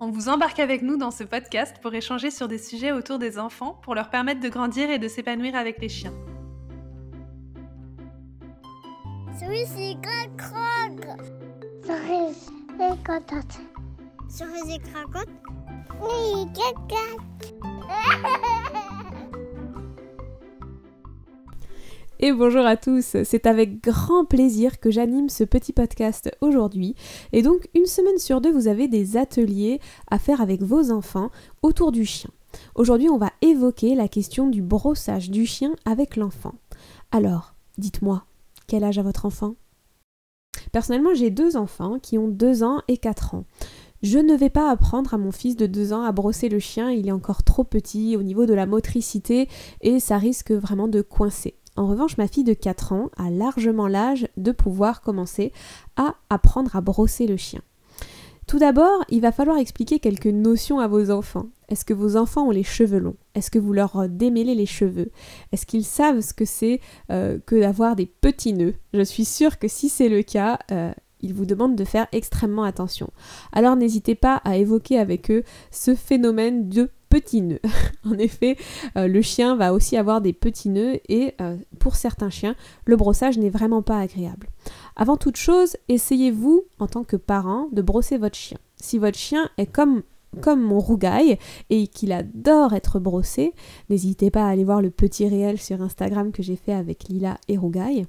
On vous embarque avec nous dans ce podcast pour échanger sur des sujets autour des enfants pour leur permettre de grandir et de s'épanouir avec les chiens. Et bonjour à tous, c'est avec grand plaisir que j'anime ce petit podcast aujourd'hui. Et donc une semaine sur deux, vous avez des ateliers à faire avec vos enfants autour du chien. Aujourd'hui, on va évoquer la question du brossage du chien avec l'enfant. Alors, dites-moi, quel âge a votre enfant? Personnellement, j'ai deux enfants qui ont 2 ans et 4 ans. Je ne vais pas apprendre à mon fils de 2 ans à brosser le chien, il est encore trop petit au niveau de la motricité et ça risque vraiment de coincer. En revanche, ma fille de 4 ans a largement l'âge de pouvoir commencer à apprendre à brosser le chien. Tout d'abord, il va falloir expliquer quelques notions à vos enfants. Est-ce que vos enfants ont les cheveux longs? Est-ce que vous leur démêlez les cheveux? Est-ce qu'ils savent ce que c'est euh, que d'avoir des petits nœuds? Je suis sûre que si c'est le cas, euh, ils vous demandent de faire extrêmement attention. Alors n'hésitez pas à évoquer avec eux ce phénomène de petits nœuds. en effet, euh, le chien va aussi avoir des petits nœuds et euh, pour certains chiens, le brossage n'est vraiment pas agréable. Avant toute chose, essayez-vous, en tant que parent, de brosser votre chien. Si votre chien est comme comme mon rougaille et qu'il adore être brossé, n'hésitez pas à aller voir le petit réel sur Instagram que j'ai fait avec Lila et Rougaille.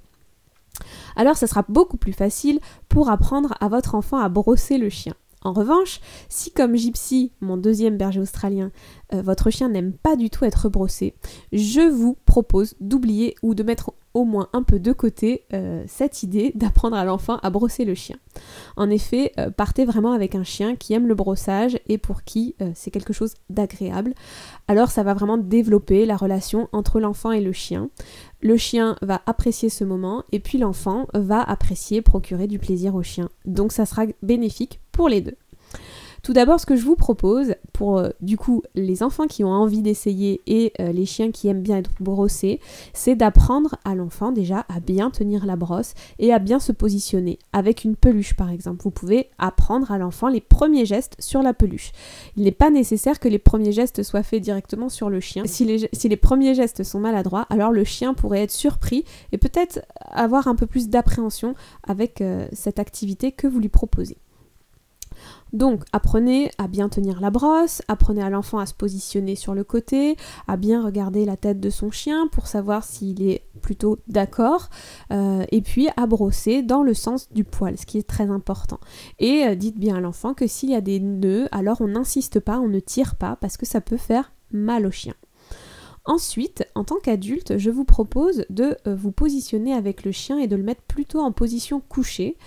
Alors ça sera beaucoup plus facile pour apprendre à votre enfant à brosser le chien. En revanche, si comme Gypsy, mon deuxième berger australien, euh, votre chien n'aime pas du tout être brossé, je vous propose d'oublier ou de mettre au moins un peu de côté euh, cette idée d'apprendre à l'enfant à brosser le chien. En effet, euh, partez vraiment avec un chien qui aime le brossage et pour qui c'est quelque chose d'agréable. Alors ça va vraiment développer la relation entre l'enfant et le chien. Le chien va apprécier ce moment et puis l'enfant va apprécier procurer du plaisir au chien. Donc ça sera bénéfique pour les deux. Tout d'abord, ce que je vous propose, pour euh, du coup les enfants qui ont envie d'essayer et euh, les chiens qui aiment bien être brossés, c'est d'apprendre à l'enfant déjà à bien tenir la brosse et à bien se positionner. Avec une peluche par exemple, vous pouvez apprendre à l'enfant les premiers gestes sur la peluche. Il n'est pas nécessaire que les premiers gestes soient faits directement sur le chien. Si les, premiers gestes sont maladroits, alors le chien pourrait être surpris et peut-être avoir un peu plus d'appréhension avec euh, cette activité que vous lui proposez. Donc apprenez à bien tenir la brosse, apprenez à l'enfant à se positionner sur le côté, à bien regarder la tête de son chien pour savoir s'il est plutôt d'accord, euh, et puis à brosser dans le sens du poil, ce qui est très important. Et euh, dites bien à l'enfant que s'il y a des nœuds, alors on n'insiste pas, on ne tire pas, parce que ça peut faire mal au chien. Ensuite, en tant qu'adulte, je vous propose de euh, vous positionner avec le chien et de le mettre plutôt en position couchée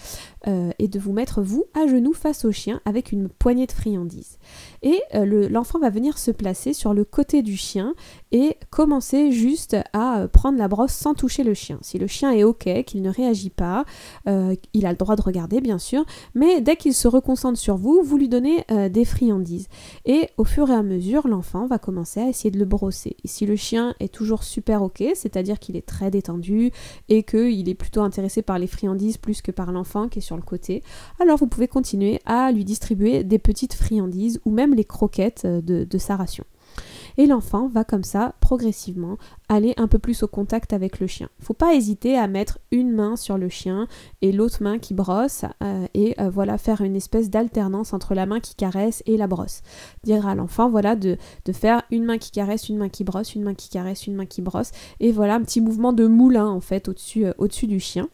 euh, et de vous mettre vous à genoux face au chien avec une poignée de friandises. Et euh, l'enfant va venir se placer sur le côté du chien et commencer juste à prendre la brosse sans toucher le chien. Si le chien est ok, qu'il ne réagit pas, il a le droit de regarder bien sûr, mais dès qu'il se reconcentre sur vous, vous lui donnez des friandises. Et au fur et à mesure, l'enfant va commencer à essayer de le brosser. Et si le chien est toujours super ok, c'est-à-dire qu'il est très détendu et qu'il est plutôt intéressé par les friandises plus que par l'enfant qui est sur le côté, alors vous pouvez continuer à lui distribuer des petites friandises ou même les croquettes de, de sa ration et l'enfant va comme ça progressivement aller un peu plus au contact avec le chien. Faut pas hésiter à mettre une main sur le chien et l'autre main qui brosse euh, et euh, voilà faire une espèce d'alternance entre la main qui caresse et la brosse. Dire à l'enfant voilà de, de, faire une main qui caresse, une main qui brosse, une main qui caresse, une main qui brosse et voilà un petit mouvement de moulin en fait euh, au-dessus du chien.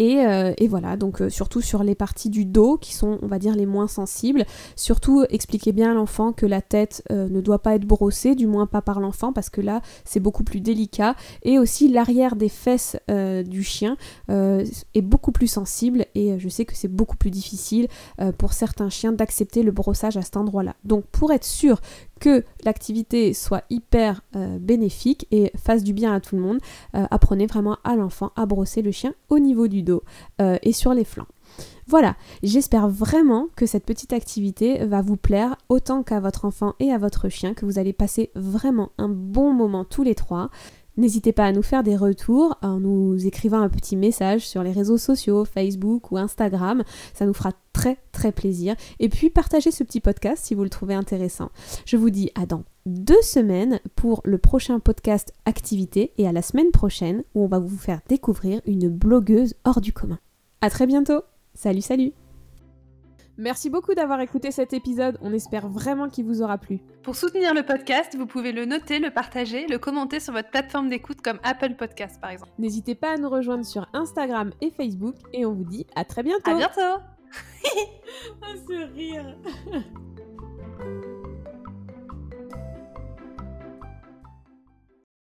Euh, et, voilà, donc euh, surtout sur les parties du dos qui sont, on va dire, les moins sensibles. Surtout, expliquez bien à l'enfant que la tête euh, ne doit pas être brossée, du moins pas par l'enfant, parce que là, c'est beaucoup plus délicat. Et aussi, l'arrière des fesses du chien est beaucoup plus sensible, et je sais que c'est beaucoup plus difficile pour certains chiens d'accepter le brossage à cet endroit-là. Donc, pour être sûr que l'activité soit hyper euh, bénéfique et fasse du bien à tout le monde, euh, apprenez vraiment à l'enfant à brosser le chien au niveau du dos euh, et sur les flancs. Voilà, j'espère vraiment que cette petite activité va vous plaire autant qu'à votre enfant et à votre chien, que vous allez passer vraiment un bon moment tous les trois. N'hésitez pas à nous faire des retours en nous écrivant un petit message sur les réseaux sociaux, Facebook ou Instagram. Ça nous fera très très plaisir. Et puis partagez ce petit podcast si vous le trouvez intéressant. Je vous dis à dans deux semaines pour le prochain podcast activité et à la semaine prochaine où on va vous faire découvrir une blogueuse hors du commun. À très bientôt Salut, salut Merci beaucoup d'avoir écouté cet épisode, on espère vraiment qu'il vous aura plu. Pour soutenir le podcast, vous pouvez le noter, le partager, le commenter sur votre plateforme d'écoute comme Apple Podcast par exemple. N'hésitez pas à nous rejoindre sur Instagram et Facebook et on vous dit à très bientôt. À bientôt Ah ce rire